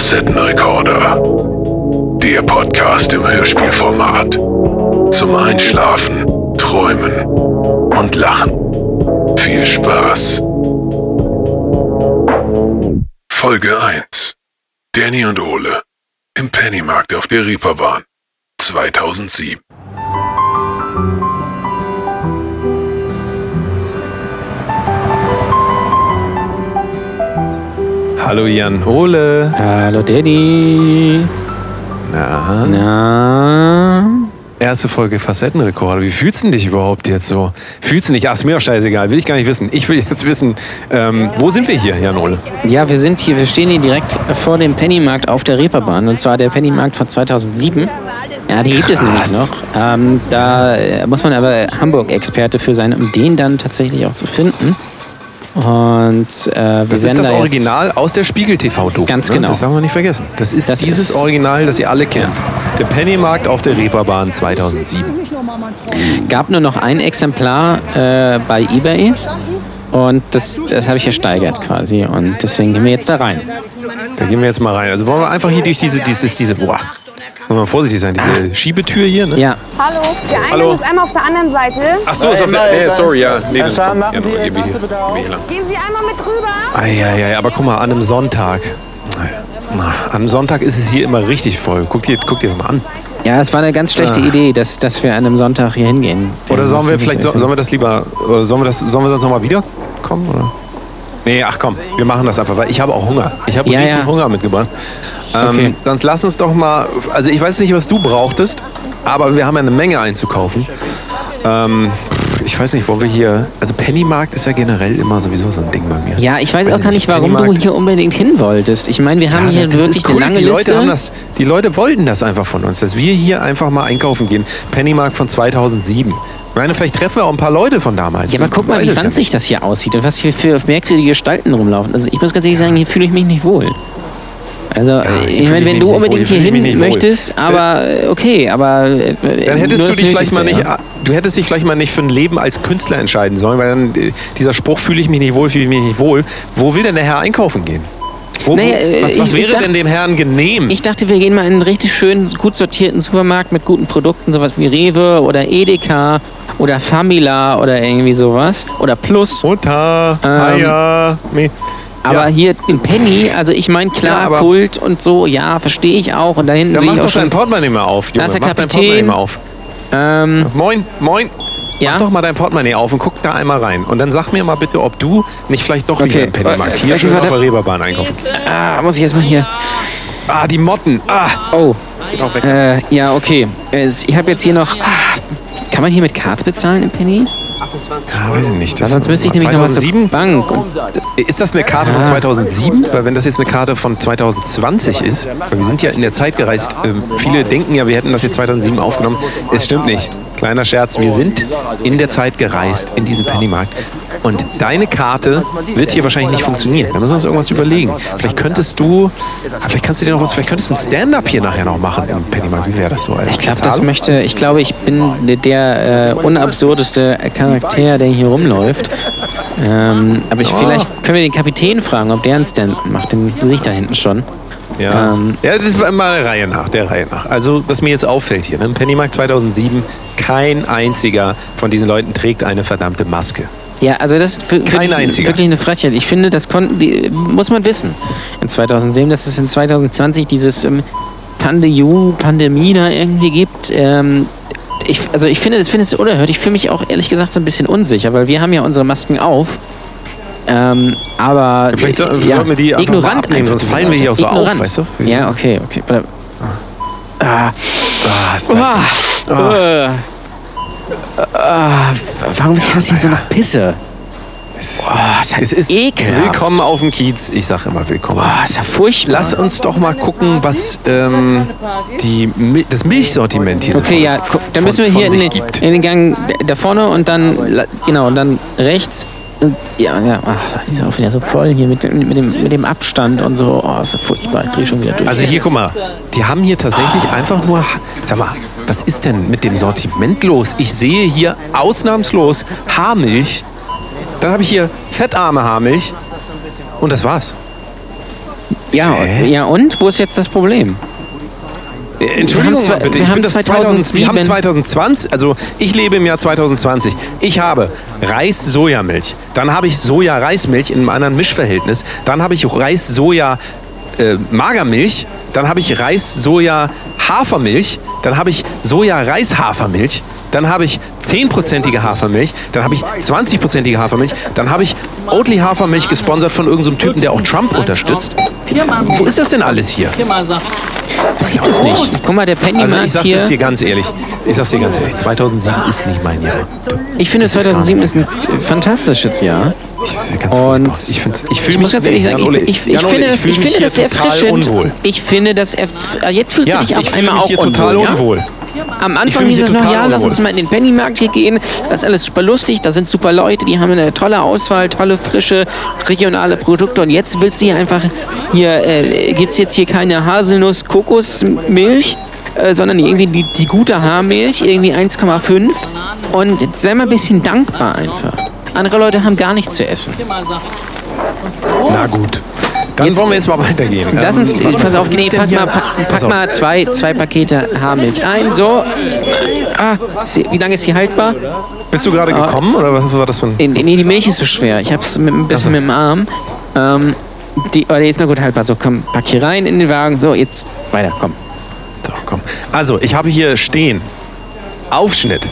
Facettenrekorder. Der Podcast im Hörspielformat. Zum Einschlafen, Träumen und Lachen. Viel Spaß. Folge 1. Danny und Ole. Im Pennymarkt auf der Reeperbahn. 2007. Hallo Jan Ole. Hallo Daddy. Na, Na? erste Folge Facettenrekorder. Wie fühlst du dich überhaupt jetzt so? Fühlst du dich? Ach, ist mir auch scheißegal. Will ich gar nicht wissen. Ich will jetzt wissen, ähm, wo sind wir hier, Jan Ole? Ja, wir sind hier, wir stehen hier direkt vor dem Pennymarkt auf der Reeperbahn. Und zwar der Pennymarkt von 2007. Ja, die gibt es nämlich noch. Ähm, da äh, muss man aber Hamburg-Experte für sein, um den dann tatsächlich auch zu finden. Und äh, wir Das ist das da Original aus der Spiegel-TV-Doku. Ganz ne? genau. Das darf man nicht vergessen. Das ist Das dieses ist- Original, das ihr alle kennt. Der Pennymarkt auf der Reeperbahn 2007. gab nur noch ein Exemplar äh, bei eBay. Und das, das habe ich ersteigert quasi. Und deswegen gehen wir jetzt da rein. Da gehen wir jetzt mal rein. Also wollen wir einfach hier durch diese, dieses, diese, boah, muss man vorsichtig sein, diese Schiebetür hier, ne? Ja, Hallo. Der Eingang Hallo. ist einmal auf der anderen Seite. Ach so, ist auf der, nee, sorry, ja. Nee, das kommt. Ja, Ihre geh hier, auf. hier lang. Gehen Sie einmal mit rüber. Eieiei, aber guck mal, an einem Sonntag. Na, an einem Sonntag ist es hier immer richtig voll. Guck dir, guck dir das mal an. ja, es war eine ganz schlechte Ah. Idee, dass, dass wir an einem Sonntag hier hingehen. Oder sollen wir vielleicht, so, sollen wir das lieber, oder sollen wir das, sollen wir sonst nochmal wiederkommen? Oder? Nee, ach komm, wir machen das einfach, weil ich habe auch Hunger. Ich habe Ja, richtig ja. Hunger mitgebracht. Ähm, Okay. Sonst lass uns doch mal, also ich weiß nicht, was du brauchtest, aber wir haben ja eine Menge einzukaufen. Ähm, ich weiß nicht, wollen wir hier, also Pennymarkt ist ja generell immer sowieso so ein Ding bei mir. Ja, ich weiß Weiß auch gar nicht, warum du Pennymarkt. hier unbedingt hin wolltest. Ich meine, wir haben Ja, hier wirklich cool. eine lange die Leute Liste. Das, die Leute wollten das einfach von uns, dass wir hier einfach mal einkaufen gehen. Pennymarkt von 2007. Ich meine, vielleicht treffen wir auch ein paar Leute von damals. ja, aber guck mal, wie es ja ranzig das hier aussieht und was hier für merkwürdige Gestalten rumlaufen. Also ich muss ganz ehrlich sagen, hier fühle ich mich nicht wohl. Also, ich ich meine, wenn du unbedingt hier hin wohl. möchtest, aber äh, okay, aber. äh, Dann hättest du dich vielleicht mal nicht, ja. du hättest dich vielleicht mal nicht für ein Leben als Künstler entscheiden sollen, weil dann äh, dieser Spruch fühle ich mich nicht wohl, fühle ich mich nicht wohl. Wo will denn der Herr einkaufen gehen? Wo, Naja, was, was ich- wäre ich dacht- denn dem Herrn genehm? Ich dachte, wir gehen mal in einen richtig schönen, gut sortierten Supermarkt mit guten Produkten, sowas wie Rewe oder Edeka oder Famila oder irgendwie sowas. Oder Plus. Mutter, Ähm, Eier, Mi- Aber Ja. hier in Penny, also ich meine, klar, Ja, Kult und so, ja, verstehe ich auch. Und da hinten Dann sehe ich auch doch dein schon. Portemonnaie mal auf, Junge. Da ist der mach dein Kapitän. Portemonnaie mal auf. Ähm, Moin, moin. Ja. Mach doch mal dein Portemonnaie auf und guck da einmal rein. Und dann sag mir mal bitte, ob du nicht vielleicht doch wieder Okay. im Pennymarkt hier Äh, schön auf der Reeperbahn einkaufen gehst. Ah, muss ich erstmal hier. Ah, die Motten. Ah, Oh, äh, ja, okay. Ich habe jetzt hier noch. Ah, kann man hier mit Karte bezahlen in Penny? Ja, weiß ich nicht. Weil sonst müsste ich nämlich nochmal zur 2007? Bank. Und, Ist das eine Karte von 2007? Weil wenn das jetzt eine Karte von 2020 ist, weil wir sind ja in der Zeit gereist, ähm, viele denken ja, wir hätten das jetzt 2007 aufgenommen. Es stimmt nicht. Kleiner Scherz, wir sind in der Zeit gereist, in diesen Pennymarkt. Und deine Karte wird hier wahrscheinlich nicht funktionieren. Da müssen wir uns irgendwas überlegen. Vielleicht könntest du, ah, vielleicht kannst du dir noch was, vielleicht könntest du ein Stand-up hier nachher noch machen im Pennymarkt. Wie wäre das so? ich glaube, das möchte. Ich glaube, ich bin der äh, unabsurdeste Charakter, der hier rumläuft. Ähm, aber ich, vielleicht können wir den Kapitän fragen, ob der einen Stand macht. Den sehe ich da hinten schon. Ja. Ähm, ja, das ist mal der Reihe nach, der Reihe nach. Also, was mir jetzt auffällt hier, ne? im Pennymarkt 2007, kein einziger von diesen Leuten trägt eine verdammte Maske. Ja, also das ist wirklich, einziger. wirklich eine Frechheit. Ich finde, das konnten die, muss man wissen. In 2007, dass es in 2020 dieses ähm, Pandemiu, Pandemie da irgendwie gibt. Ähm, ich, also ich finde, das finde es unerhört. Ich fühle mich auch ehrlich gesagt so ein bisschen unsicher, weil wir haben ja unsere Masken auf. Ähm, aber Vielleicht so- ja, sollten wir die einfach mal ignorant abnehmen, einfach sonst fallen wir hier auch so auf, Ignorant. weißt du? Ja, okay, okay. Warte. Ah, Ah, ist ah, äh, ah, warum ist das hier so nach Pisse? Boah, ist es ist ekelhaft. willkommen auf dem Kiez. Ich sag immer willkommen. Boah, ist ja furchtbar. Lass uns doch mal gucken, was ähm, die, das Milchsortiment hier Okay, ja, guck, dann müssen wir hier in den, in den Gang da vorne und dann, genau, und dann rechts. Und, ja, ja, ach, die ist auch wieder so voll hier mit, dem- mit, dem, mit dem Abstand und so. Oh, ist so furchtbar. Ich dreh schon wieder durch. Also hier, guck mal, die haben hier tatsächlich einfach nur, sag mal, was ist denn mit dem Sortiment los? Ich sehe hier ausnahmslos Haarmilch, dann habe ich hier fettarme Haarmilch und das war's. Ja, Hä? ja, und? Wo ist jetzt das Problem? Äh, Entschuldigung Wir haben mal bitte, wir ich haben bin das 2000, wir haben 2007. 2020, also ich lebe im Jahr 2020. Ich habe Reis-Sojamilch, dann habe ich Soja-Reismilch in einem anderen Mischverhältnis, dann habe ich Reis-Soja-Magermilch, dann habe ich Reis-Soja-Hafermilch, dann habe ich Soja-Reis-Hafermilch, dann habe ich 10%ige Hafermilch, dann habe ich 20%ige Hafermilch, dann habe ich Oatly Hafermilch gesponsert von irgendeinem Typen, der auch Trump unterstützt. Wo ist das denn alles hier? Das gibt es nicht. Guck mal, der Pennymarkt Also ich sag das dir ganz ehrlich. Ich sag's dir ganz ehrlich. 2007 ist nicht mein Jahr. Ich finde, Das ist 2007 ist ein fantastisches Jahr. Ganz Und furchtbar. ich, find's- ich Ich fühle muss mich ganz ehrlich sagen, ich, ich, ich finde das, ich finde das sehr. Unwohl. Ich finde das, erf- äh, jetzt fühlst Ja, dich auf einmal auch hier unwohl, total ja? unwohl. Am Anfang hieß es noch, total ja, lass unwohl. uns mal in den Pennymarkt hier gehen. Das ist alles super lustig, da sind super Leute, die haben eine tolle Auswahl, tolle, frische, regionale Produkte. Und jetzt willst du hier einfach, hier äh, gibt es jetzt hier keine Haselnuss-Kokosmilch, äh, sondern irgendwie die, die gute Haarmilch, irgendwie 1,5. Und sei mal ein bisschen dankbar einfach. Andere Leute haben gar nichts zu essen. Na gut. Dann Jetzt- wollen wir jetzt mal weitergehen. Lass Ähm, uns, was- pass auf, nee, pack mal, pack, pack mal zwei, zwei Pakete Haarmilch ein. So. Ah, wie lange ist sie haltbar? Bist du gerade gekommen oder was war das für ein... Nee, nee, die Milch ist so schwer. Ich hab's mit, ein bisschen mit dem Arm. Ähm, die, oh, die ist noch gut haltbar. So, komm, pack hier rein in den Wagen. So, jetzt weiter, komm. So, komm. Also, ich habe hier stehen. Aufschnitt.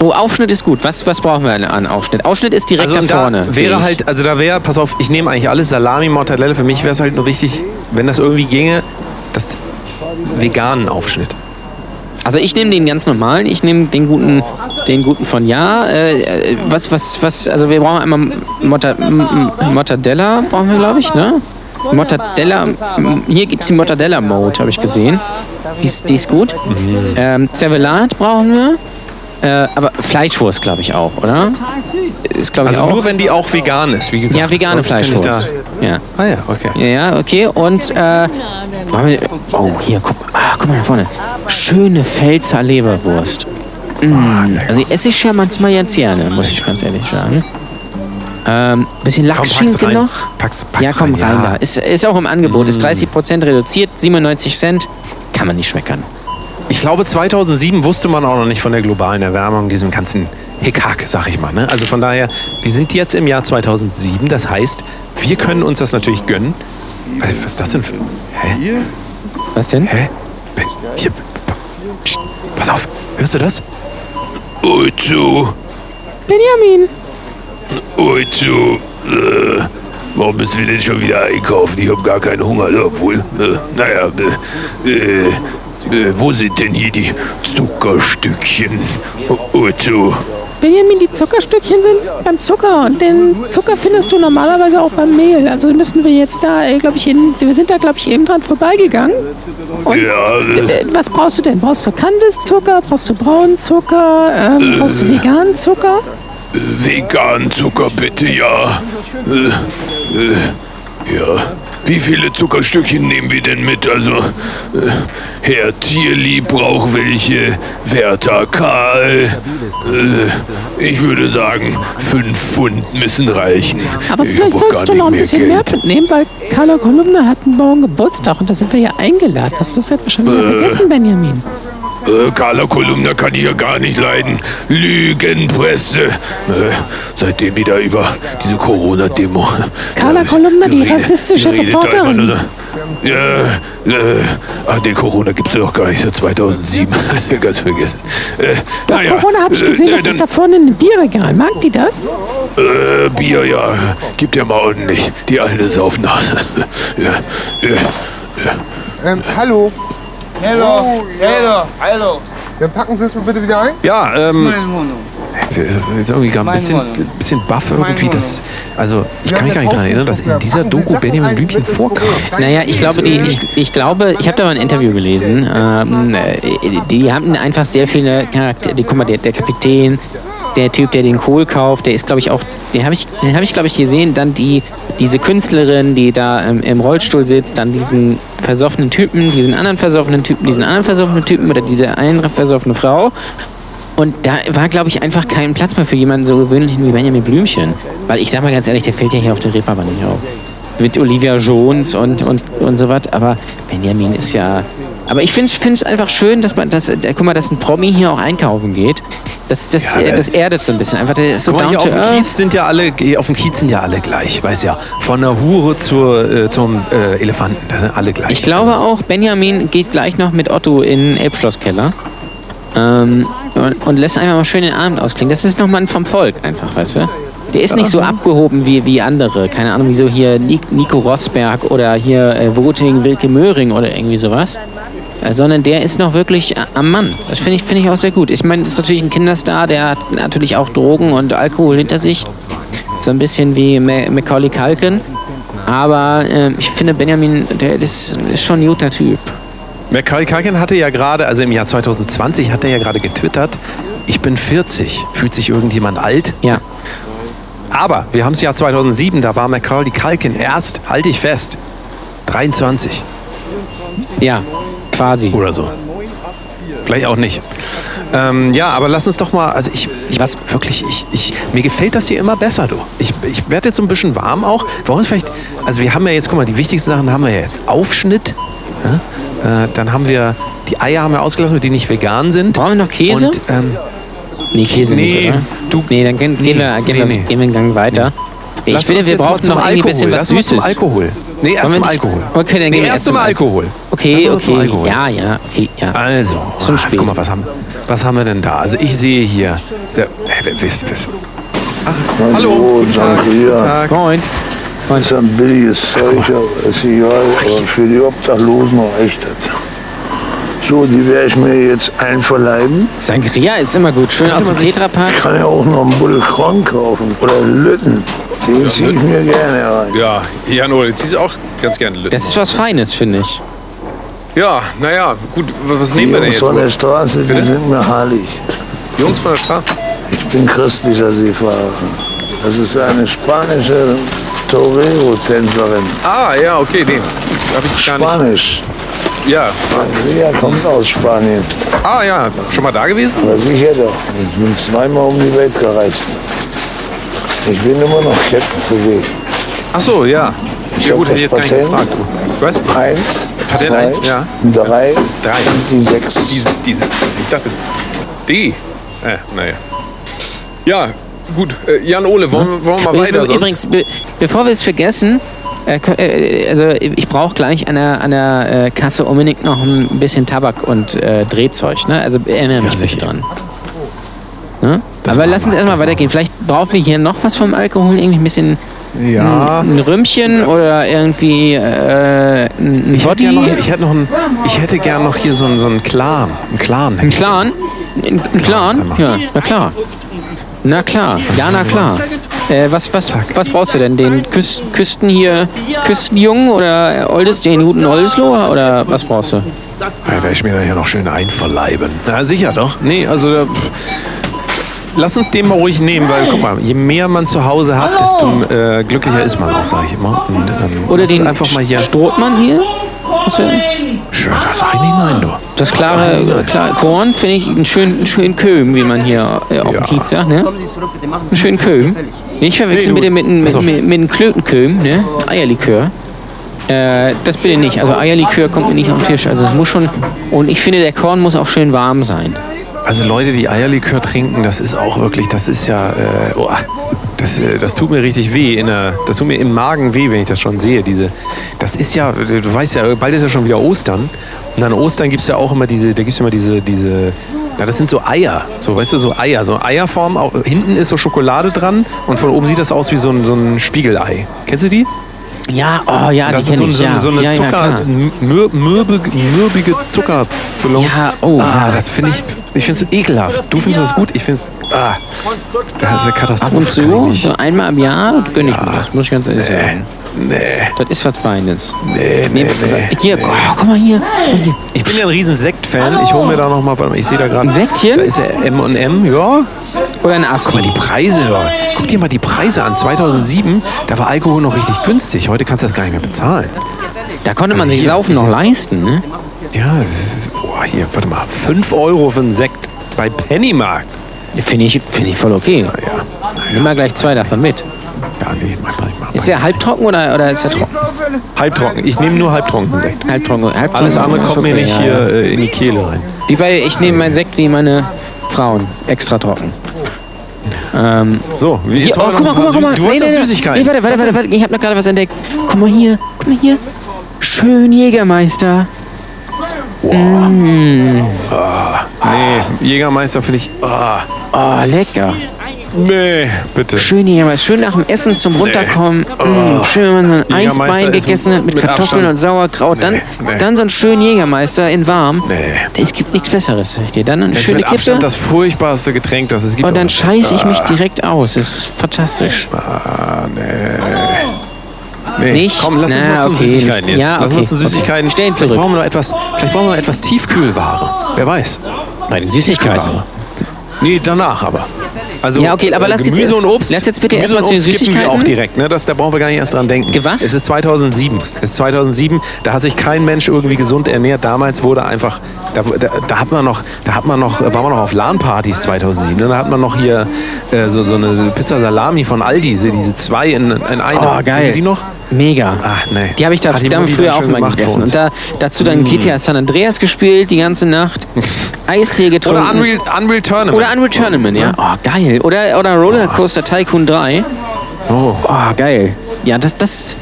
Oh, Aufschnitt ist gut. Was, was brauchen wir an Aufschnitt? Aufschnitt ist direkt Also da vorne. wäre halt, also da wäre, pass auf, ich nehme eigentlich alles, Salami, Mortadella. Für mich wäre es halt nur wichtig, wenn das irgendwie ginge, das veganen Aufschnitt. Also ich nehme den ganz normalen, ich nehme den guten, den guten von Ja. Äh, äh, was, was, was, also wir brauchen einmal Morta, M- M- Mortadella, brauchen wir, glaube ich, ne? Mortadella, hier gibt es die Mortadella-Mode, habe ich gesehen. Die ist, die ist gut. Ähm, Zervelat brauchen wir. Äh, aber Fleischwurst, glaube ich, auch, oder? Ist, glaube ich, Also auch. nur wenn die auch vegan ist, wie gesagt. ja, vegane Sonst Fleischwurst. Ja. Da, ah ja, okay. Ja, ja, okay. Und, äh, oh, hier, guck mal, ah, guck mal da vorne. Schöne Pfälzer Leberwurst. Mm, also die esse ich ja manchmal ganz gerne, muss ich ganz ehrlich sagen. Ähm, bisschen Lachsschinken rein. noch. Pack's, pack's ja, komm rein, ja. Mm. da. Ist, ist auch im Angebot. Ist 30% reduziert, 97 Cent. Kann man nicht schmeckern. Ich glaube, 2007 wusste man auch noch nicht von der globalen Erwärmung, diesem ganzen Hickhack, sag ich mal. Ne? Also von daher, wir sind jetzt im Jahr 2007. Das heißt, wir können uns das natürlich gönnen. Was was ist das denn für... Hä? Was denn? Hä? Ben- Hier, Psst, pass auf, hörst du das? Ozu, Benjamin. Ozu, äh, warum bist du denn schon wieder einkaufen? Ich hab gar keinen Hunger, obwohl, äh, naja, äh, äh, äh, wo sind denn hier die Zuckerstückchen? O- Ozu, Benjamin, die Zuckerstückchen sind beim Zucker und den Zucker findest du normalerweise auch beim Mehl. Also müssen wir jetzt da, glaube ich, in, wir sind da, glaube ich, eben dran vorbeigegangen. Und ja, äh, äh, was brauchst du denn? Brauchst du Kandiszucker? Brauchst du braunen Zucker? Ähm, brauchst du veganen Zucker? vegan Zucker bitte, ja. Äh, äh, ja. Wie viele Zuckerstückchen nehmen wir denn mit? Also, äh, Herr Tierlieb braucht welche, Werther Karl. Äh, ich würde sagen, fünf Pfund müssen reichen. Aber Ich vielleicht solltest du noch ein bisschen mehr Geld. mitnehmen, weil Carla Kolumna hat morgen Geburtstag und da sind wir ja eingeladen. Hast du das jetzt schon wieder vergessen, Benjamin? Äh, Carla Kolumna kann ich ja gar nicht leiden. Lügenpresse. Äh, seitdem wieder über diese Corona-Demo. Carla äh, Kolumna, die rassistische Reporterin. Ja, äh, ach nee, Corona gibt's ja noch gar nicht, seit 2007. Ganz vergessen. Äh, Doch, naja, Corona habe ich gesehen, äh, das dann- ist da vorne in einem Bierregal. Mag die das? Äh, Bier, ja, gibt ja mal ordentlich. Die alte Saufnase. ja, ja. Ähm, hallo. Hallo, hallo, hallo. Dann packen Sie es mir bitte wieder ein. Ja, ähm, Meine Wohnung. jetzt irgendwie gerade ein bisschen, bisschen baff irgendwie. Das, also, ich kann mich gar nicht daran erinnern, dass in dieser Doku Benjamin ein, Blümchen vorkam. Naja, ich glaube, die, ich, ich glaube, ich habe da mal ein Interview gelesen. Ähm, äh, die haben einfach sehr viele Charaktere. Die, guck mal, der, der Kapitän, der Typ, der den Kohl kauft, der ist, glaube ich, auch. Den habe ich, hab ich glaube ich, gesehen. Dann die, diese Künstlerin, die da ähm, im Rollstuhl sitzt. Dann diesen versoffenen Typen, diesen anderen versoffenen Typen, diesen anderen versoffenen Typen oder diese eine versoffene Frau. Und da war, glaube ich, einfach kein Platz mehr für jemanden so gewöhnlichen wie Benjamin Blümchen. Weil ich sag mal ganz ehrlich, der fällt ja hier auf der Reeperbahn nicht auf. mit Olivia Jones und, und, und so was. Aber Benjamin ist ja. Aber ich finde es einfach schön, dass man, dass, äh, guck mal, dass ein Promi hier auch einkaufen geht. Das, das, Ja, äh, das erdet so ein bisschen. Einfach, der so down auf dem. Kiez sind ja alle, auf dem Kiez sind ja alle gleich, weiß ja. Von der Hure zur, äh, zum äh, Elefanten, da sind alle gleich. Ich glaube auch, Benjamin geht gleich noch mit Otto in den Elbschlosskeller. Ähm, und, und lässt einfach mal schön den Abend ausklingen. Das ist nochmal vom Volk einfach, weißt du? Der ist nicht so abgehoben wie, wie andere. Keine Ahnung, wie so hier Nic- Nico Rosberg oder hier äh, Voting Wilke Möhring oder irgendwie sowas. Äh, sondern der ist noch wirklich a- am Mann. Das finde ich, finde ich auch sehr gut. Ich meine, das ist natürlich ein Kinderstar, der hat natürlich auch Drogen und Alkohol hinter sich. So ein bisschen wie Ma- Macaulay Culkin. Aber ähm, ich finde, Benjamin, der ist, ist schon ein guter Typ. Macaulay Culkin hatte ja gerade, also im Jahr 2020 hat er ja gerade getwittert, ich bin 40. Fühlt sich irgendjemand alt? Ja. Aber wir haben das Jahr 2007, da war Macaulay Culkin erst, halte ich fest, 23 Ja, quasi. oder so. Vielleicht auch nicht. Ähm, ja, aber lass uns doch mal, also ich, ich Was? wirklich, ich, ich, mir gefällt das hier immer besser, du. Ich, ich werde jetzt so ein bisschen warm auch. Wir vielleicht, also wir haben ja jetzt, guck mal, die wichtigsten Sachen haben wir ja jetzt. Aufschnitt, ja? äh, dann haben wir, die Eier haben wir ausgelassen, die nicht vegan sind. Brauchen wir noch Käse? Und, ähm, nee, Käse nee, nicht, oder? du- nee, dann gehen, gehen, wir, Nee, gehen, wir, nee, nee. gehen wir einen Gang weiter. Ich lass finde, wir brauchen noch ein bisschen was Süßes. Alkohol. Nee, erst zum Alkohol. Okay, dann gehen nee, wir erst zum Alkohol. Okay, zum okay. Alkohol. Ja, ja, okay, ja. Also, Schon ach, spät. guck mal, was haben, was haben wir denn da? Also ich sehe hier, der, äh, wisst, wisst. Ach, hallo, guten Tag, guten Tag. Moin. Das ist ein billiges Zeug, aber ist egal. Aber für die Obdachlosen reicht das. So, die werde ich mir jetzt einverleiben. Sangria ist immer gut. Schön aus dem Tetrapack. Ich kann ja auch noch einen Buddel Korn kaufen. Oder Lütten. Den ziehe ich mir gerne rein. Ja, Jan Ole, jetzt siehst du auch ganz gerne Lütten. Das ist was Feines, finde ich. Ja, naja, gut, was, nehmen wir denn Jungs jetzt? von der? Straße, die Bitte? sind mir heilig. Jungs von der Straße? Ich bin christlicher Seefahrer. Das ist eine spanische Torero-Tänzerin. Ah, ja, okay, den. Hab ich gar nicht. Spanisch. Ja. Andrea kommt aus Spanien. Ah, ja, schon mal da gewesen? Aber sicher doch. Ich bin zweimal um die Welt gereist. Ich bin immer noch KettenCD. Ach so, ja. Ich ja gut, hätte ich jetzt gar nicht Patent. gefragt. Was? Eins, Patent zwei, eins, ja. drei, Drei. die sechs. Diese, diese, ich dachte, die. Äh, naja. Ja, gut. Äh, Jan Ole, wollen, wir- wollen wir mal weiter? Sonst? Übrigens, be bevor wir es vergessen, äh, äh, also ich brauche gleich an der, an der Kasse unbedingt noch ein bisschen Tabak und äh, Drehzeug. Ne? Also erinnere mich sicher. dran. Aber lass uns erstmal weitergehen. Vielleicht brauchen wir hier noch was vom Alkohol, irgendwie ein bisschen ja. ein Rümmchen oder irgendwie äh, ein Ich hätte, Body. noch, ich, hätte noch ein, ich hätte gern noch hier so einen, so einen Clan. Einen Clan. Ein Clan? Ein, Clan? einmal. Ja, na klar. Na klar, ja, na klar. Äh, was, was, was brauchst du denn? Den Küst, Küsten hier, Küstenjungen oder Oldes, den guten Oldesloher oder was brauchst du? Ja, werde ich mir da hier noch schön einverleiben. Na, sicher doch. Nee, also. äh, Lass uns den mal ruhig nehmen, weil guck mal, je mehr man zu Hause hat, desto äh, glücklicher ist man auch, sage ich immer. Und, ähm, Oder den einfach mal hier. Strohmann hier? Was, Schön, da sag ich nicht nein, du. Das klare, klare Korn finde ich einen schönen, einen schönen Köhm, wie man hier äh, auf Ja. dem Kiez sagt. Ne? Einen schönen Köhm. Nicht verwechseln Nee, bitte mit, einem- mit, mit, mit einem Klötenköhm, ne? Eierlikör. Äh, das bitte nicht. Also Eierlikör kommt mir nicht auf den Tisch. Also es muss schon. Und ich finde, der Korn muss auch schön warm sein. Also Leute, die Eierlikör trinken, das ist auch wirklich, das ist ja, äh, oh, das, äh, das tut mir richtig weh. In der, das tut mir im Magen weh, wenn ich das schon sehe. Diese, das ist ja, du weißt ja, bald ist ja schon wieder Ostern. Und an Ostern gibt es ja auch immer diese, da gibt es immer diese, diese, na, das sind so Eier, so, weißt du, so Eier, so Eierform. Auch, hinten ist so Schokolade dran und von oben sieht das aus wie so ein, so ein Spiegelei. Kennst du die? Ja, oh ja, das die ist so, kenne ich. so, ja. so eine ja, ja, Zucker, klar. mür, mürbige, mürbige Zuckerfüllung. Ja, oh, ah, ja. das finde ich, ich finde es ekelhaft. Du findest das gut, ich finde es, ah, das ist eine Katastrophe. Ab und zu, so einmal im Jahr, gönne ich mir das, muss ich ganz ehrlich sagen. Nee, Das ist was Feines. nee, nee, nee. Hier, oh, guck mal hier. Guck mal hier. Ich bin ja ein riesen Sekt-Fan. Ich hole mir da nochmal, ich sehe da gerade. Ein Sektchen? Da ist ja M&M, ja. Oder ein Guck Asti. mal die Preise dort. Guck dir mal die Preise an. 2007, da war Alkohol noch richtig günstig. Heute kannst du das gar nicht mehr bezahlen. Da konnte man sich Hier, Saufen noch leisten, ne? Ja, das ist, boah, hier, warte mal. 5 Euro für einen Sekt bei Pennymarkt. Finde ich, find ich voll okay. Ja, Nimm mal gleich zwei davon mit. ja nee, ich mach. Ist der halbtrocken oder, oder ist er trocken? Halbtrocken. Ich nehme nur halbtrockenen Sekt. Halbtrocken. halbtrocken Alles andere kommt mir nicht ja, hier ja. äh, in die Kehle rein. Wie bei, ich nehme meinen Sekt wie meine Frauen. Extra trocken. Ähm, So, wie jetzt oh, guck mal, guck mal, guck mal. Du wolltest Nee, doch nee, nee. Süßigkeiten. Nee, warte, warte, warte, warte. Ich habe noch gerade was entdeckt. Guck mal hier, guck mal hier. Schön Jägermeister. Nee, Jägermeister finde ich. Ah, Oh, lecker. Nee, bitte. Schön Jägermeister. Schön nach dem Essen zum Runterkommen. Mm, schön, wenn man so ein Eisbein ist gegessen hat mit mit Kartoffeln Abstand. und Sauerkraut. Dann, Nee, nee. dann so einen schönen Jägermeister in warm. Nee. Es gibt nichts Besseres, sag ich dir. Dann eine Das ist schöne mit Kippe. Abstand das furchtbarste Getränk, das es gibt. Und dann Aber- scheiße ich mich direkt aus. Das ist fantastisch. Ah, nee. Nee, Nicht? komm, lass uns Na, mal zu okay. Süßigkeiten jetzt. Ja, Lass okay, uns zu okay. Süßigkeiten. Stellen Vielleicht zurück. brauchen wir noch etwas, vielleicht brauchen wir noch etwas Tiefkühlware. Wer weiß. Bei den Süßigkeiten. Nee, danach aber. Also Ja, okay, aber äh, lass jetzt- Gemüse und Obst. lass jetzt bitte Gemüse erstmal und zu den Obst skippen wir Süßigkeiten. auch direkt, ne? Das, da brauchen wir gar nicht erst dran denken. Was? Es ist 2007. Es ist 2007. Da hat sich kein Mensch irgendwie gesund ernährt. Damals wurde einfach, da, da, da hat man noch, da hat man noch, war man noch auf LAN-Partys 2007. Ne? Da hat man noch hier äh, so, so eine Pizza Salami von Aldi, diese, diese zwei in, in einer. Oh, geil. Kennst du die noch? Mega. Ach, nee. Die habe ich da die früher auch mal gegessen. Und da, dazu dann GTA San Andreas gespielt die ganze Nacht. Eistee getrunken. Oder Unreal, Unreal Tournament. Oder Unreal Tournament, ja. Oh, geil. Oder, oder Rollercoaster Tycoon 3. Oh. Oh, geil. Ja, das, das,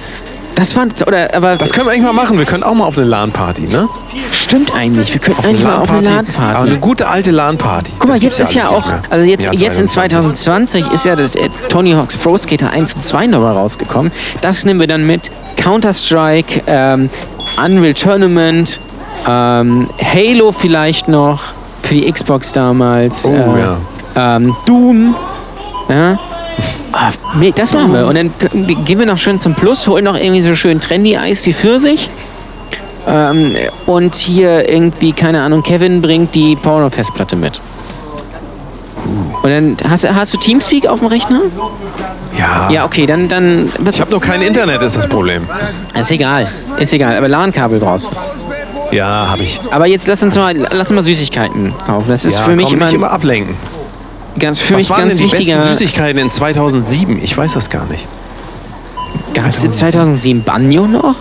das war, oder, aber Das können wir eigentlich mal machen. Wir können auch mal auf eine LAN-Party, ne? stimmt eigentlich. Wir könnten eigentlich mal auf eine Aber LAN-Party. eine gute alte LAN-Party. Guck mal, Das jetzt ist ja auch, also jetzt, jetzt in 2020 ist ja das äh, Tony Hawk's Pro Skater 1 und 2 nochmal rausgekommen. Das nehmen wir dann mit. Counter-Strike, ähm, Unreal Tournament, ähm, Halo vielleicht noch für die Xbox damals. Oh, äh, ja. ähm, Doom. Ja. Ah, nee, das machen wir. Und dann gehen wir noch schön zum Plus, holen noch irgendwie so schön trendy Eis, die Pfirsich. Ähm, und hier irgendwie, keine Ahnung, Kevin bringt die Porno-Festplatte mit. Und dann hast, du- hast du Teamspeak auf dem Rechner? Ja. Ja, okay, dann, dann Ich habe noch kein Internet, ist das Problem. ist egal, ist egal, aber LAN-Kabel brauchst. du. Ja, habe ich. Aber jetzt lass uns mal, lass uns mal Süßigkeiten kaufen. Das ist ja, für mich komm, immer, nicht immer ablenken. ganz, für Was mich waren ganz denn die wichtiger. besten Süßigkeiten in 2007? Ich weiß das gar nicht. Gab es in 2007 Banjo noch?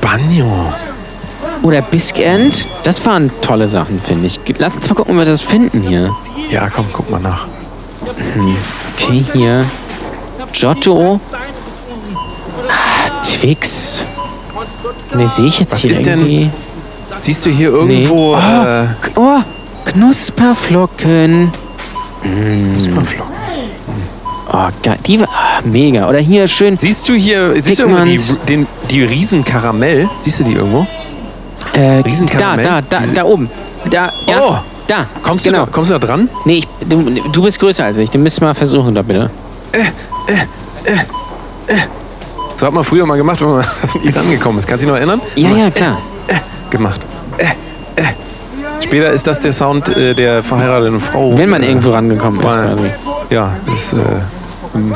Banjo. Oder Biskend? Das waren tolle Sachen, finde ich. Lass uns mal gucken, ob wir das finden hier. Ja, komm, guck mal nach. Okay, hier. Giotto. Ah, Twix. Ne, sehe ich jetzt Was hier ist denn- irgendwie. Siehst du hier irgendwo Nee. äh, Oh, Knusperflocken. Knusperflocken? Oh, geil. Die war ah, mega. Oder hier schön. Siehst du hier, siehst du irgendwo die, den, die Riesenkaramell? Siehst du die irgendwo? Äh, da, Riesenkaramell? da, da, da oben. Da, ja. Oh. Da. Kommst, genau. du da, kommst du da dran? Nee, ich, du, du bist größer als ich. Du müsst mal versuchen, da bitte. So hat man früher mal gemacht, wenn man aus dem Iran gekommen ist. Kannst du dich noch erinnern? Ja, ja, klar. Gemacht. Äh, äh. Später ist das der Sound äh, der verheirateten Frau. Wenn man äh, irgendwo rangekommen ist, quasi. Ja, ist, äh,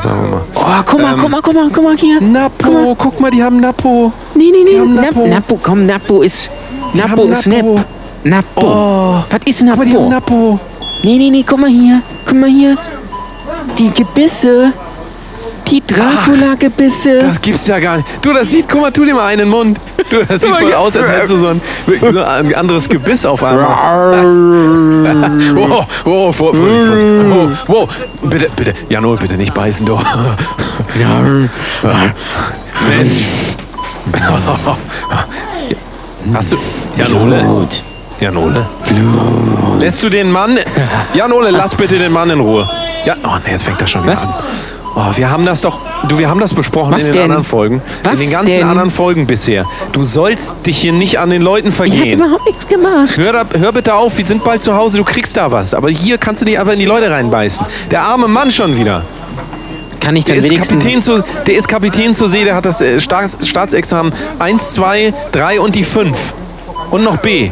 sagen wir mal. Oh, guck mal, Ähm, guck mal, guck mal, guck mal hier. Napo, guck mal, die haben Napo. Nee, nee, nee. Napo. Napo, komm, Napo ist. Die Napo ist Napo. Nap. Napo. Oh. Was ist Aber die haben Napo? Napo. Nee, nee, nee, guck mal hier. Guck mal hier. Die Gebisse. Die Dracula-Gebisse. Das gibt's ja gar nicht. Du, das sieht, guck mal, tu dir mal einen Mund. Du, das sieht voll aus, als hättest du so ein, so ein anderes Gebiss auf einmal. wow, wow, vor, wow, wow. Bitte, bitte, Janol, bitte nicht beißen, du. Mensch. Hast du, Janole? Gut. Janole? Lässt du den Mann, Janole, lass bitte den Mann in Ruhe. Ja, oh nee, jetzt fängt das schon wieder Was? an. Oh, wir haben das doch, du, wir haben das besprochen Was in den denn? anderen Folgen. Was in den ganzen denn? anderen Folgen bisher. Du sollst dich hier nicht an den Leuten Ich habe vergehen. überhaupt nichts gemacht. Hör, da, hör bitte auf, wir sind bald zu Hause, du kriegst da was. Aber hier kannst du dich einfach in die Leute reinbeißen. Der arme Mann schon wieder. Kann ich Der dann ist, wenigstens. Kapitän zu, der ist Kapitän zur See, der hat das äh, Staats, Staatsexamen 1, 2, 3 und die 5. Und noch B.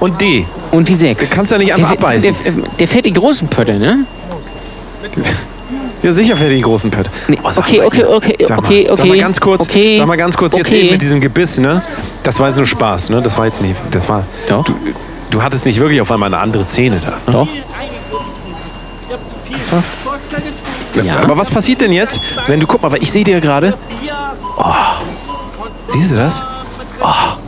Und D. Und die sechs. Du kannst ja nicht einfach der, abbeißen. Der, der fährt die großen Pötte, ne? Ja, sicher für die großen Pötte. Nee, Oh, okay, okay, okay, sag mal, okay, Sag mal okay, ganz kurz, okay, sag mal ganz kurz jetzt okay. eben mit diesem Gebiss, ne? Das war jetzt nur Spaß, ne? Das war jetzt nicht, das war... Doch. Du, du hattest nicht wirklich auf einmal eine andere Szene da. Ne? Doch. So. Ja. Aber was passiert denn jetzt, wenn du, guck mal, weil ich sehe dir gerade. Oh, siehst du das? Oh.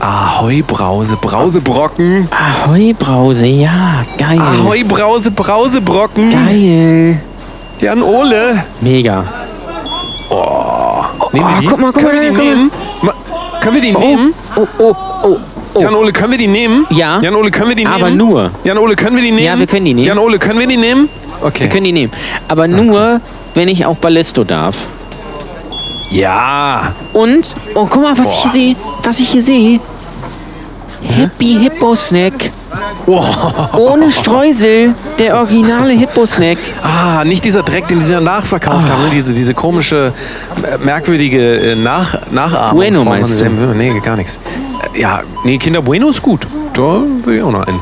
Ahoi Brause, Brausebrocken. Ahoi, Brause, ja, geil. Ahoi Brause, Brausebrocken. Geil. Jan Ole. Mega. Nehmen wir Oh, die? guck mal, guck können mal, wir die mal. nehmen? Können wir die nehmen? Oh, oh, oh, oh. Jan Ole, können wir die nehmen? Ja. Jan Ole, können wir die nehmen? Aber nur. Jan Ole, können wir die nehmen? Ja, wir können die nehmen. Jan Ole, können wir die nehmen? Okay. Wir können die nehmen. Aber nur, wenn ich auch Ballisto darf. ja. Und, oh, guck mal, was ich hier sehe. Was ich hier sehe. Happy Hippo Snack. Ohne Streusel. Der originale Hippo Snack. Ah, nicht dieser Dreck, den sie dann nachverkauft haben, ne? diese, diese komische, merkwürdige äh, Nach Nachahmung. Bueno meinst du? Nee, gar nichts. Äh, Ja, nee, Kinder Bueno ist gut. Da will ich auch noch einen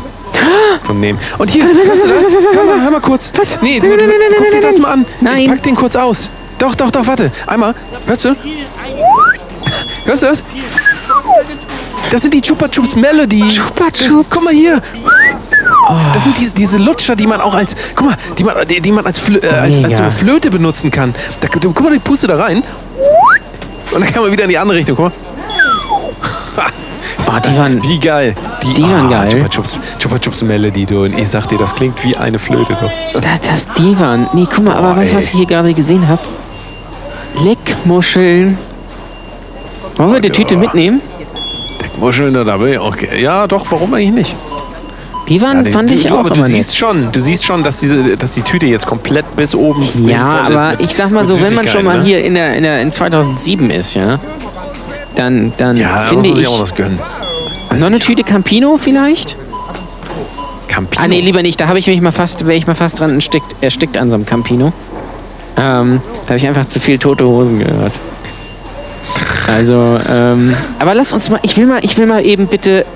von nehmen. Und hier, hörst du das? Hör mal, hör mal kurz. Was? Nee, du, du, nein, guck dir das mal an. Nein. Ich pack den kurz aus. Doch, doch, doch, warte. Einmal. Hörst du? Hörst du das? Das sind die Chupa Chups Melody. Chupa Chups. Guck mal hier. Das sind diese, diese Lutscher, die man auch als, guck mal, die man, die, die man als, Flö, äh, als, als so Flöte benutzen kann. Da, guck mal, die puste da rein. Und dann kann man wieder in die andere Richtung. Guck mal. Oh, die waren. Wie geil. Die waren geil. Chupa Chups, Chupa Chups Melody, du. Und ich sag dir, das klingt wie eine Flöte, du. Das, das, die waren. Nee, guck mal, aber Oh, weißt du, was ich hier gerade gesehen habe? Leckmuscheln. Wollen wir die Tüte mitnehmen? Muscheln, da bin ich auch. Ja, doch, warum eigentlich nicht? Die waren, Ja, fand du, ich du, auch aber du immer nett. siehst schon, du siehst schon, dass, diese, dass die Tüte jetzt komplett bis oben Ja, voll ist aber mit- ich sag mal so, wenn man schon mal ne? hier in, der, in, der, in 2007 ist, ja, dann, dann ja, finde ich auch was gönnen. noch eine Tüte Campino vielleicht. Campino. Ah nee, lieber nicht. Da habe ich mich mal fast, wäre ich mal fast dran erstickt, erstickt an so einem Campino. Ähm, da habe ich einfach zu viel tote Hosen gehört. Also, ähm, aber lass uns mal, ich will mal, ich will mal eben bitte,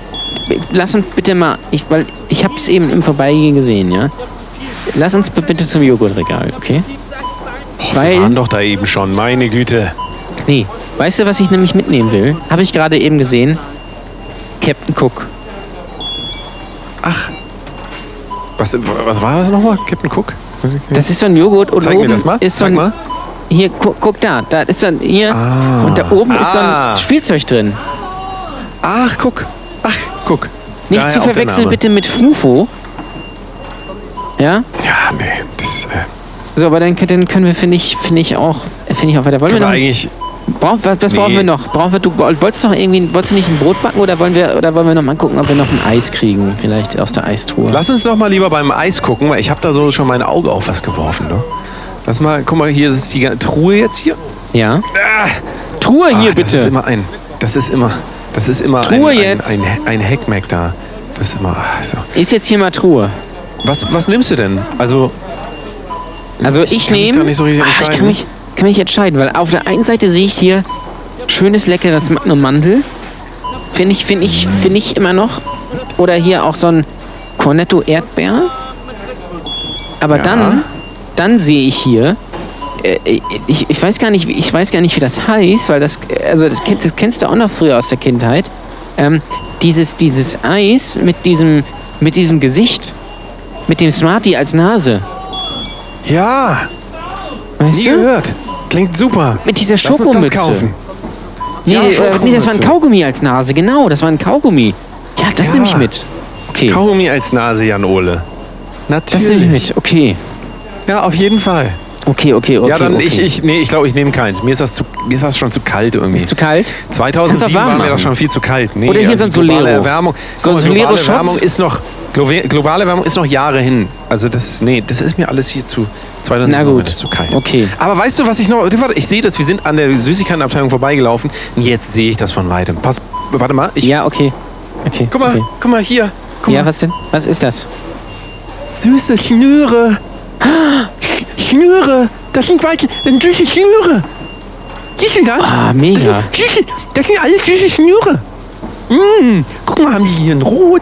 lass uns bitte mal, ich, weil ich habe es eben im Vorbeigehen gesehen, ja. Lass uns bitte zum Joghurtregal, okay? Wir Weil, waren doch da eben schon, meine Güte. nee, weißt du, was ich nämlich mitnehmen will? Habe ich gerade eben gesehen. Captain Cook. Ach. Was, was war das nochmal? Captain Cook? Das ist so ein Joghurt und Zeig mir das mal. ist so Zeig ein, mal. Hier, guck, guck da, da ist dann hier Ah. und da oben ist so Ah. ein Spielzeug drin. Ach, guck. Ach, guck. Nicht Daher zu verwechseln bitte mit Frufo. Ja? Ja, nee. Das äh, So, aber dann, dann können wir, finde ich, finde ich auch, finde ich auch weiter. Wollen wir noch, eigentlich. brauch, was, was brauchen Nee. wir noch? Brauchen wir, du wolltest doch irgendwie, wolltest du nicht ein Brot backen oder wollen wir, oder wollen wir noch mal gucken, ob wir noch ein Eis kriegen? Vielleicht aus der Eistruhe. Lass uns doch mal lieber beim Eis gucken, weil ich habe da so schon mein Auge auf was geworfen. Ne? Lass mal, guck mal, hier ist die Truhe jetzt hier. Ja? Truhe hier Ach, Das ist bitte. immer ein. Das ist immer. Das ist immer Truhe ein, ein, jetzt. Ein, ein, Heckmeck da. Das ist immer. ach, So. Ist jetzt hier mal Truhe. Was, was nimmst du denn? Also. Also Ich ich, mich nehme. nicht so Ach, ich entscheiden. kann mich, kann mich entscheiden, weil auf der einen Seite sehe ich hier schönes leckeres Magnum Mandel. Finde ich, finde ich, finde ich immer noch. Oder hier auch so ein Cornetto Erdbeer. Aber Ja. dann, dann sehe ich hier. äh, Ich, ich weiß gar nicht, wie- ich weiß gar nicht, wie das heißt, weil das, also das, das kennst du auch noch früher aus der Kindheit. Ähm, dieses, dieses Eis mit diesem, mit diesem Gesicht, mit dem Smartie als Nase. Ja, Weißt nie du? gehört. Klingt super. Mit dieser Schokomütze. das kaufen. Nee, Ja, äh, nee, das war ein Schokomütze. Kaugummi als Nase, genau, das war ein Kaugummi. Ja, das Ja. nehme ich mit. Okay, Kaugummi als Nase, Jan Ole. das Natürlich. nehme ich mit. Okay, Ja, auf jeden Fall. okay, okay, okay. ja, dann okay. ich, ich, nee, ich glaube, ich nehme keins. Mir ist das zu, mir ist das schon zu kalt irgendwie. Ist zu kalt? 2007 Kannst auch warm war mir machen. das schon viel zu kalt. Nee, Oder hier so ein globale Solero. Erwärmung. So mal, Solero globale. Erwärmung ist noch glo- globale Erwärmung ist noch Jahre hin. Also das nee, das ist mir alles hier zu 2007 Na mir gut. das zu kalt. Okay. Aber weißt du, was ich noch warte, ich sehe das, wir sind an der Süßigkeitenabteilung vorbeigelaufen. Jetzt sehe ich das von weitem. Pass warte mal, ich Ja, okay. Okay. Guck mal, Okay. guck mal hier. Guck Ja, mal. was denn? Was ist das? Süße Schnüre. Schnüre. Das sind das sind süße Schnüre. Siehst du das? Ah, Das mega. sind, süße, das sind alles süße Schnüre. Mm, guck mal, haben die hier in Rot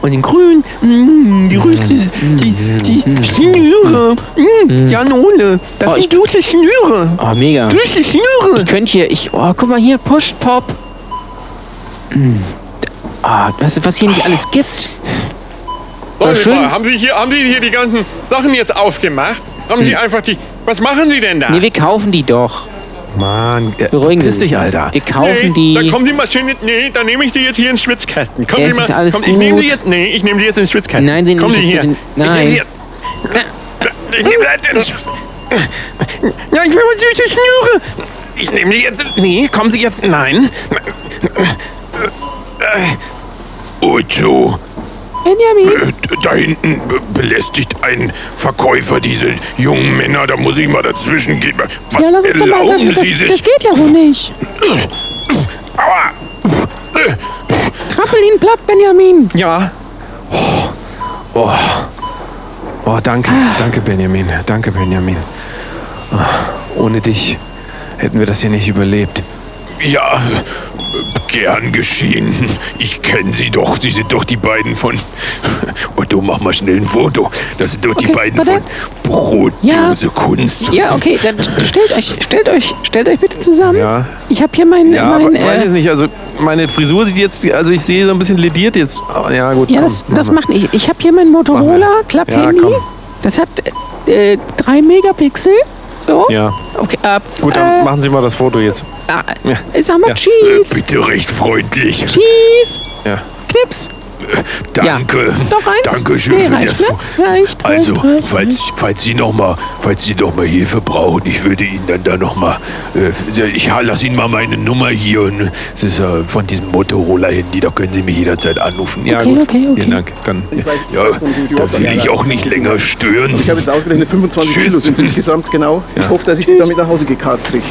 und in Grün. Mm, die Rüste, die, die Schnüre. Mm, Janone, das Oh, sind süße Schnüre. Oh, mega. Süße Schnüre. Ich könnte hier, ich, oh, guck mal hier, Push Pop. Mm. Ah, was, was hier nicht alles gibt. Leute, schön. mal, haben Sie, hier, haben Sie hier die ganzen Sachen jetzt aufgemacht? Haben Sie einfach die Was machen Sie denn da? Nee, wir kaufen die doch. Mann, äh, Beruhigen Sie sich. Alter. Wir kaufen nee, die. Dann kommen Sie mal schön mit. Nee, dann nehme ich Sie jetzt hier in den Schwitzkasten. Kommen Es Sie mal. ist alles komm, ich nehme Sie gut. jetzt. Nee, ich nehme Sie jetzt in den Schwitzkasten. Nein, Sie Sie jetzt hier. bitte- Ich nehme Nein. Sie jetzt. Ich nehme Sie jetzt in den Schwitz- Ja, ich will mal süße Schnüre. Ich nehme Sie jetzt. Nee, kommen Sie jetzt. Nein. Otto, Benjamin, äh, da hinten be- belästigt ein Verkäufer diese jungen Männer. Da muss ich mal dazwischen gehen. Was ja, lass uns doch mal. erlauben Das, das, Sie sich? das geht ja so nicht. Aua! Trappel ihn platt, Benjamin. Ja. Oh. Oh. oh, danke. Danke, Benjamin. Danke, Benjamin. Ah, Ohne dich hätten wir das hier nicht überlebt. Ja, gern geschehen. Ich kenne sie doch. Sie sind doch die beiden von. Otto, mach mal schnell ein Foto. Das sind doch die Okay, beiden warte. von Brotdose Ja. Kunst. Ja, okay, dann stellt euch, stellt euch, stellt euch bitte zusammen. Ja. Ich habe hier mein, Ja, mein aber weiß äh, jetzt nicht. Also, meine Frisur sieht jetzt. Also, ich sehe so ein bisschen lediert jetzt. Oh, Ja, gut. Ja, komm, das, das macht nicht. Ich habe hier mein Motorola Ja, Klapp-Handy. komm. das hat äh, drei Megapixel. So. Ja. Okay, äh, Gut, dann äh, machen Sie mal das Foto jetzt. ah, Ja. äh, sag mal Ja. Cheese. Bitte recht freundlich. Cheese. Ja. Knips. Danke. Noch eins? Dankeschön Nee, für reicht, das. ne? Reicht, Also, reicht, reicht, falls, reicht. falls Sie noch mal, falls Sie noch mal Hilfe brauchen, ich würde Ihnen dann da noch mal, äh, ich lasse Ihnen mal meine Nummer hier. Und das ist äh, von diesem Motorola-Handy, da können Sie mich jederzeit anrufen. Ja, Okay, gut. okay, okay. Vielen Dank. Dann. Ja, da will ich auch nicht länger stören. Ich habe jetzt ausgerechnet 25 Tschüss. Kilo sind insgesamt genau. Ja. Ich hoffe, dass ich die damit nach Hause gekarrt kriege.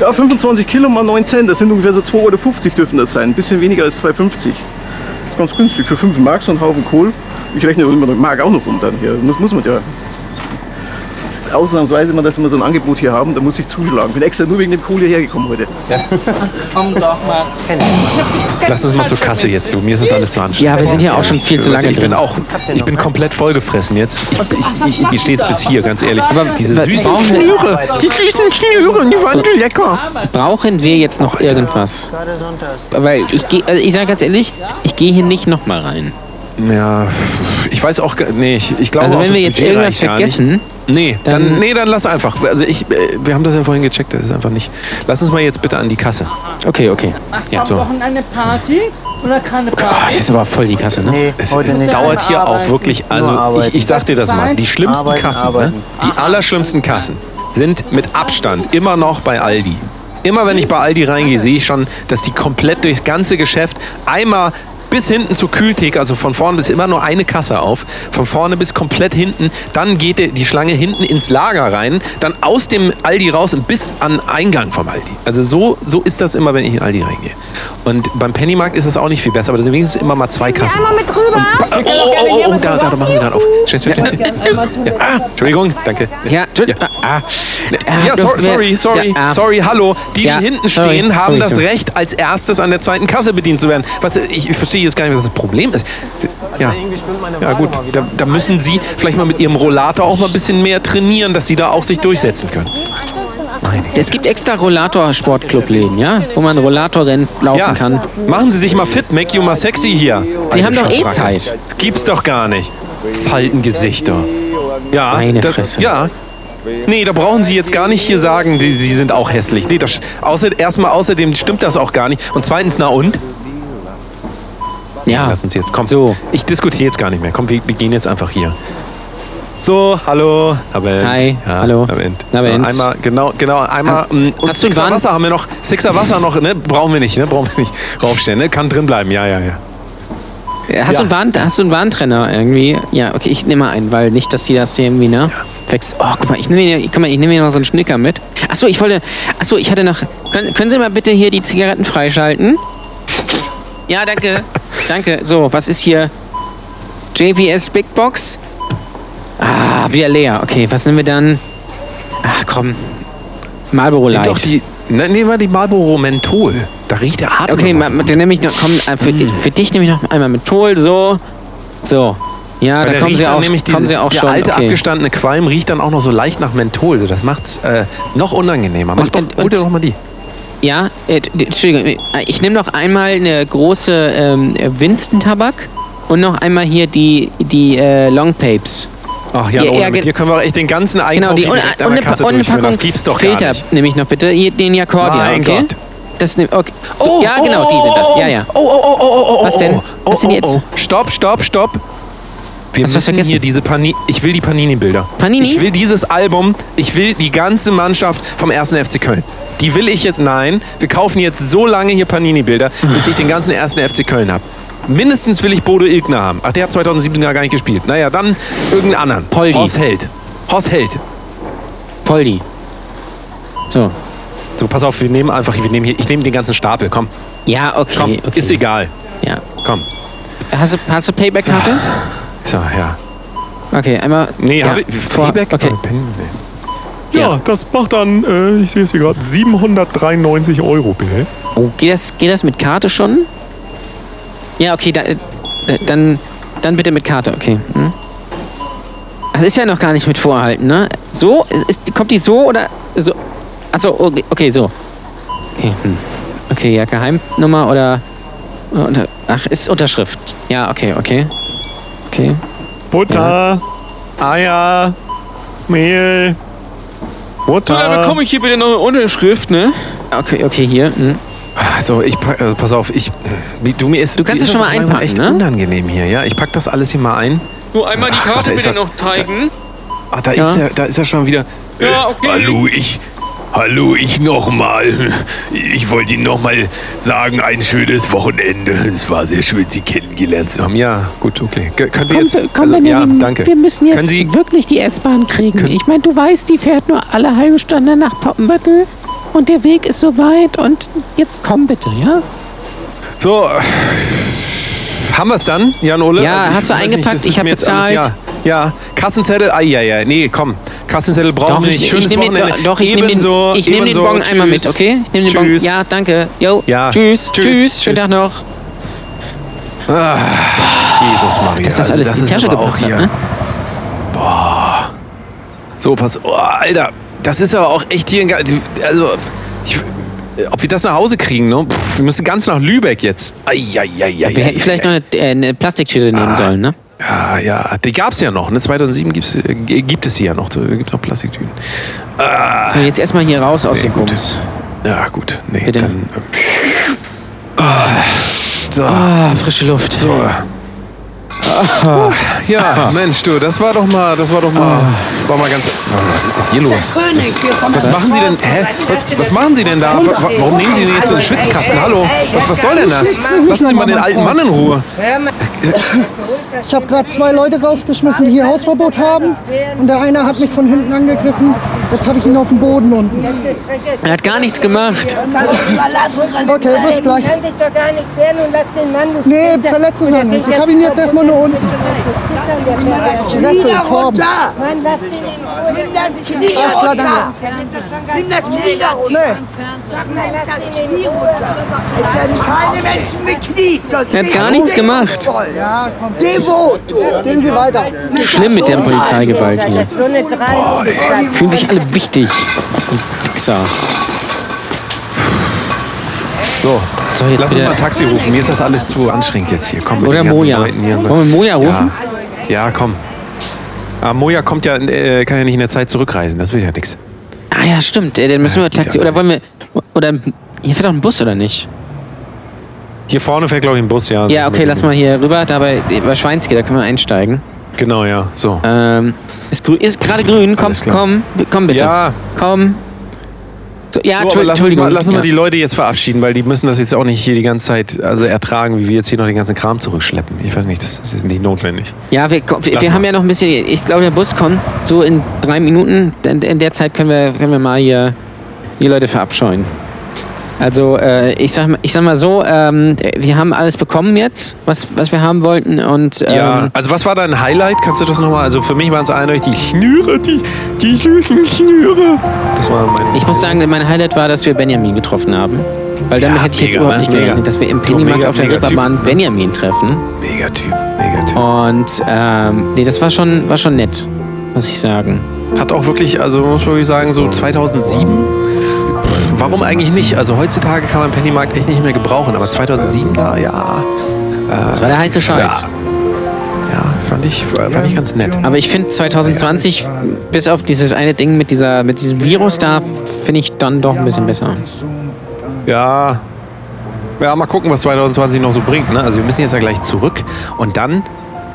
Ja, 25 Kilo mal 9 Cent, das sind ungefähr so 2,50 Euro dürfen das sein. Ein bisschen weniger als 2,50. Das ist ganz günstig. Für 5 Mark so ein Haufen Kohl. Ich rechne immer noch Mark auch noch um dann hier. Das muss man ja. Ausnahmsweise, mal, dass wir so ein Angebot hier haben, da muss ich zuschlagen. Bin extra nur wegen dem Kohl hierher gekommen heute. Lass uns mal zur Kasse jetzt, du. Mir ist das alles zu anstrengend. Ja, wir sind ja auch schon viel zu lange Ich bin auch, ich bin komplett vollgefressen jetzt. Ich, ich, ich, stehe jetzt bis hier, ganz ehrlich. Aber diese süßen brauchen wir- Schnüre, die süßen Schnüre, die waren so lecker. Brauchen wir jetzt noch irgendwas? Weil ich gehe, also ich sage ganz ehrlich, ich gehe hier nicht nochmal rein. Ja, ich weiß auch, gar- nee, ich, ich glaube Also auch, wenn wir jetzt Budget irgendwas vergessen. Nee, dann, dann- nee, dann lass einfach. Also ich, äh, wir haben das ja vorhin gecheckt, das ist einfach nicht. Lass uns mal jetzt bitte an die Kasse. Okay, okay. Ja, so. Wochenende Party oder keine Oh, Party? hier ist aber voll die Kasse, ne? Nee, Es, heute es nicht. dauert hier auch Arbeiten. wirklich, also ich, ich sag dir das mal, die schlimmsten Arbeiten, Kassen, arbeiten. Ne? die allerschlimmsten Kassen sind mit Abstand immer noch bei Aldi. Immer wenn ich bei Aldi reingehe, sehe ich schon, dass die komplett durchs ganze Geschäft einmal bis hinten zur Kühltheke, also von vorne bis immer nur eine Kasse auf, von vorne bis komplett hinten, dann geht die- Schlange hinten ins Lager rein, dann aus dem Aldi raus und bis an Eingang vom Aldi. Also so, so ist das immer, wenn ich in Aldi reingehe. Und beim Pennymarkt ist es auch nicht viel besser, aber da sind wenigstens immer mal zwei Kassen. Einmal mit rüber. Oh, oh, oh, oh, da, da, da machen Sie gerade auf. Schnell, schnell, schnell. Ah, Entschuldigung, danke. Ja, Entschuldigung. Ah, ah, Ja, sorry, wir- sorry, sorry, Ja, ah. sorry, hallo. Die, Ja, die hinten sorry, stehen, haben sorry, das sorry. Recht, als erstes an der zweiten Kasse bedient zu werden. Was, ich verstehe jetzt gar nicht, was das Problem ist. Ja, ja gut, da, da müssen Sie vielleicht mal mit Ihrem Rollator auch mal ein bisschen mehr trainieren, dass Sie da auch sich durchsetzen können. Es gibt extra Rollator-Sportclub-Läden, ja? Wo man Rollatorrennen laufen Ja, kann. machen Sie sich mal fit, make you mal sexy hier. Sie haben doch eh. Zeit. Gibt's doch gar nicht. Faltengesichter. Ja, Meine das, Fresse. Ja. Nee, da brauchen Sie jetzt gar nicht hier sagen, die, Sie sind auch hässlich. Nee, das, außer, erstmal außerdem stimmt das auch gar nicht. Und zweitens, na und? Ja. Lass uns jetzt, komm. So. Ich diskutiere jetzt gar nicht mehr. Komm, wir, wir gehen jetzt einfach hier. So, hallo. Abend. Hi, Ja, hallo. Abend. So, Abend. einmal, genau, genau, einmal. Hast- mm, und hast du Sixer Wand- Wasser haben wir noch. Sixer Wasser noch, ne? Brauchen wir nicht, ne? Brauchen wir nicht raufstellen, ne? Kann drin bleiben, ja, ja, ja. Hast, Ja. du einen Warn, hast du einen Warntrenner irgendwie? Ja, okay, ich nehme mal einen, weil nicht, dass die das hier irgendwie, ne? Wächst. Oh, guck mal, ich nehme hier, guck mal, ich nehme hier noch so einen Schnicker mit. Achso, ich wollte. Achso, ich hatte noch. Können, können Sie mal bitte hier die Zigaretten freischalten? Ja, danke. Danke. So, was ist hier? JVS Big Box? Ah, wieder leer. Okay, was nehmen wir dann? Ach komm. Marlboro Light. Doch, die. Ne, nehmen wir die Marlboro Menthol. Da riecht der Atem. Okay, dann nehme ich noch, komm, äh, für, für dich nehme ich noch einmal Menthol, so. So. Ja, Weil da der kommen sie auch, nämlich kommen diese, sie auch der schon. alte okay. abgestandene Qualm riecht dann auch noch so leicht nach Menthol. So, Das macht's äh, noch unangenehmer. Mach Und- doch, und- hol dir doch mal die. Ja, äh, Entschuldigung, äh, ich nehme noch einmal eine große ähm, Winston-Tabak und noch einmal hier die, die äh, Long Papes. Ach ja, Ja, dir können wir auch echt den ganzen Einkauf Genau, die hier und, eine, Kasse und eine. Packung Das gibt's doch Filter nehme ich noch bitte. Hier, den Jacordia, Mein okay? Gott. Das nehm, okay. So, ja, genau, die sind das. Ja, ja. Oh, oh, oh, oh, oh, oh, Was denn? Oh, Was denn oh, jetzt? Oh. Stopp, stopp, stopp. Wir Hast müssen hier diese Panini... Ich will die Panini-Bilder. Panini? Ich will dieses Album. Ich will die ganze Mannschaft vom 1. FC Köln. Die will ich jetzt... Nein, wir kaufen jetzt so lange hier Panini-Bilder, bis ich den ganzen 1. FC Köln habe. Mindestens will ich Bodo Ilgner haben. Ach, der hat 2017 gar nicht gespielt. Naja, dann irgendeinen anderen. Poldi. Horst Held. Horst Held. Poldi. So. So, pass auf, wir nehmen einfach... Wir nehmen hier, ich nehme den ganzen Stapel. Komm, Ja, okay. komm. okay. Ist egal. Ja. Komm. Hast du, hast du Payback-Karte? So, ja. Okay, einmal. Nee, ja, habe ich. vor, Payback? Okay. Oh. Ja. Ja, das macht dann, äh, ich sehe es hier gerade, 793 Euro, bitte. Oh, geht das, geht das mit Karte schon? Ja, okay, da, äh, dann, dann bitte mit Karte, okay. Hm? Das ist ja noch gar nicht mit Vorhalten, ne? So? Ist, kommt die so oder so? Achso, okay, okay, so. Okay, hm. okay, ja, Geheimnummer oder, oder unter, Ach, ist Unterschrift. Ja, okay, okay. Okay. Butter, Eier, Mehl, Butter. ich hier bitte noch eine Unterschrift, ne? Okay, okay, hier. Hm. So, ich pack, also pass auf, ich, wie, du mir ist, Du kannst es schon mal einpacken, echt ne? unangenehm hier, ja. Ich pack das alles hier mal ein. Nur einmal die Ach Gott, Karte da ist bitte er- noch zeigen. Ach, da Ja. ist er, da ist er schon wieder. Ja, okay. Hallo, ich. Hallo, ich nochmal. Ich wollte Ihnen nochmal sagen, ein schönes Wochenende. Es war sehr schön, Sie kennengelernt zu haben. Ja, gut, okay. Ge- Können wir Komm, jetzt, komm also, ja, danke. wir müssen Können jetzt Sie, wirklich die S-Bahn kriegen. Ich meine, du weißt, die fährt nur alle halbe Stunde nach Poppenbüttel und der Weg ist so weit und jetzt komm bitte, ja? so, haben wir es dann, Jan Ole? Ja, Also hast du eingepackt? das Ich ist hab mir jetzt alles- bezahlt. Ja, ja. Kassenzettel, ah, ja, ja, nee, komm. Kassenzettel brauchen wir ich, nicht. ich Schönes nehme den, Wochenende. doch, ich nehme den, Ebenso, ich nehm den ebenso. Bon einmal mit, okay? Ich nehme den Bon. Tschüss. Ja, danke. Jo, Ja. tschüss, Tschüss. tschüss, schönen. Tag noch. Jesus Maria. Dass das also alles in die Tasche gebracht hat, ne? So, pass. Oh, Alter, das ist aber auch echt hier ein. Also, ich, ob wir das nach Hause kriegen, ne? Pff, wir müssen ganz nach Lübeck jetzt. Eieieiei. Wir hätten vielleicht noch eine, äh, eine Plastiktüte nehmen sollen, ne? Ja, ja, die gab's ja noch. Ne? 2007 gibt's, äh, gibt es sie ja noch. So, gibt noch Plastiktüten. So, jetzt erstmal hier raus aus Nee, dem. Bums. Ja, gut. Nee, Bitte. dann. ähm, ah, so. Ah, frische Luft. So. Ah, ja, Mensch, du, das war doch mal, das war doch mal, war mal ganz. Was ist denn hier los? König hier von Was machen Sie denn? Hä? Was, was machen Sie denn da? Wa- wa- Warum nehmen Sie denn jetzt so einen Schwitzkasten? Hallo? Was, was soll denn das? Lassen Sie mal den alten Mann in Ruhe. Ich habe gerade zwei Leute rausgeschmissen, die hier Hausverbot haben. Und der eine hat mich von hinten angegriffen. Jetzt habe ich ihn auf dem Boden unten. Er hat gar nichts gemacht. Okay, bis gleich. kann sich doch gar nicht wehren und lass den Mann. Du Nee, verletzt ist er nicht. Ich habe ihn jetzt erstmal nur unten. Ressel, Torben. Mann, lass den in Ruhe. Nimm das Knie Alles klar, danke. runter. Nimm das Knie da runter. Sag mal, lass das Knie runter. Es werden keine Menschen gekniet. Er hat gar nichts gemacht. Ja, komm. Devot. Gehen Sie weiter. Schlimm mit der Polizeigewalt hier. Fühlen sich alle wichtig. Die Wichser. So, So, lass uns mal ein Taxi rufen. Mir ist das alles zu anstrengend jetzt hier. Komm, Oder Moja. So. Wollen wir Moja rufen? Ja, ja komm. Aber Moja kommt ja, äh, kann ja nicht in der Zeit zurückreisen. Das will ja nichts. Ah ja, stimmt. Äh, Dann müssen Das wir Taxi. Oder wollen wir. Oder hier fährt doch ein Bus, oder nicht? Hier vorne fährt, glaube ich, ein Bus, ja. Ja, okay, lass mal hier rüber. Da bei, bei Schweinski, da können wir einsteigen. Genau, ja. So. Ähm, ist, grü- ist gerade grün. Komm, komm, komm bitte. Ja, Komm. So, ja, so, lass uns mal, lass uns ja. mal die Leute jetzt verabschieden, weil die müssen das jetzt auch nicht hier die ganze Zeit also ertragen, wie wir jetzt hier noch den ganzen Kram zurückschleppen. Ich weiß nicht, das, ist nicht notwendig. Ja, wir, wir, wir haben ja noch ein bisschen. Ich glaube, der Bus kommt so in drei Minuten. In, in der Zeit können wir, können wir mal hier die Leute verabscheuen. Also, äh, ich, sag, mal- ich sag mal so, ähm, wir haben alles bekommen jetzt, was, was wir haben wollten. Und ähm, Ja, also was war dein Highlight? Kannst du das nochmal? Also für mich waren es eindeutig die Schnüre, die, die süßen Schnüre. Das war mein... ich muss sagen, mein Highlight war, dass wir Benjamin getroffen haben. Weil damit Ja, hätte ich jetzt mega, überhaupt ne? nicht Mega. gerechnet, dass wir im Pennymarkt mega, auf der mega Typ. Ripperbahn Benjamin treffen. Megatyp, Megatyp. Und ähm, nee, das war schon, war schon nett, muss ich sagen. Hat auch wirklich, also muss man wirklich sagen, so 2007. Warum eigentlich nicht? Also heutzutage kann man Pennymarkt echt nicht mehr gebrauchen, aber 2007 da, ja. Das war der heiße Scheiß. Ja, fand ich, fand ich ganz nett. Aber ich finde 2020, bis auf dieses eine Ding mit, dieser, mit diesem Virus da, finde ich dann doch ein bisschen besser. Ja. Ja, mal gucken, was 2020 noch so bringt. Ne? Also wir müssen jetzt ja gleich zurück und dann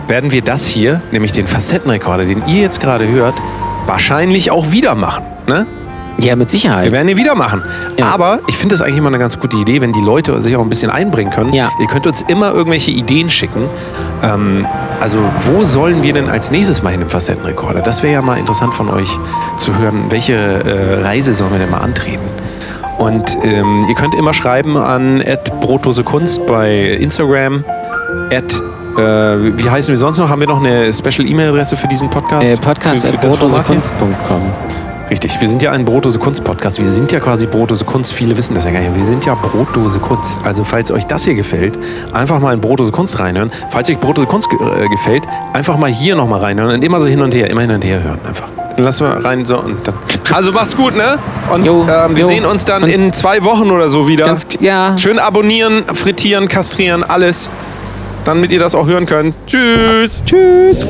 werden wir das hier, nämlich den Facettenrekorder, den ihr jetzt gerade hört, wahrscheinlich auch wieder machen. Ne? Ja, mit Sicherheit. Wir werden ihn wieder machen. Aber ich finde das eigentlich immer eine ganz gute Idee, wenn die Leute sich auch ein bisschen einbringen können. Ja. Ihr könnt uns immer irgendwelche Ideen schicken. Ähm, also, wo sollen wir denn als nächstes mal hin im Facettenrekorder? Das wäre ja mal interessant von euch zu hören. Welche äh, Reise sollen wir denn mal antreten? Und ähm, ihr könnt immer schreiben an brotdosekunst bei Instagram. Äh, wie heißen wir sonst noch? Haben wir noch eine Special E-Mail-Adresse für diesen Podcast? Äh, Podcast Für- für at Richtig, wir sind ja ein Brotdose Kunst Podcast. Wir sind ja quasi Brotdose Kunst. Viele wissen das ja gar nicht. Wir sind ja Brotdose Kunst. Also falls euch das hier gefällt, einfach mal in Brotdose Kunst reinhören. Falls euch Brotdose Kunst ge äh, gefällt, einfach mal hier nochmal reinhören und immer so hin und her, immer hin und her hören einfach. Dann lassen wir rein so und dann. Also macht's gut, ne? Und Jo, ähm, wir jo. sehen uns dann Und- in zwei Wochen oder so wieder. Ganz, ja. Schön abonnieren, frittieren, kastrieren, alles. Damit ihr das auch hören könnt. Tschüss. Tschüss.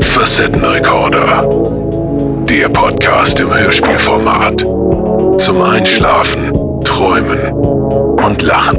Facettenrekorder. Der Podcast im Hörspielformat. Zum Einschlafen, Träumen und Lachen.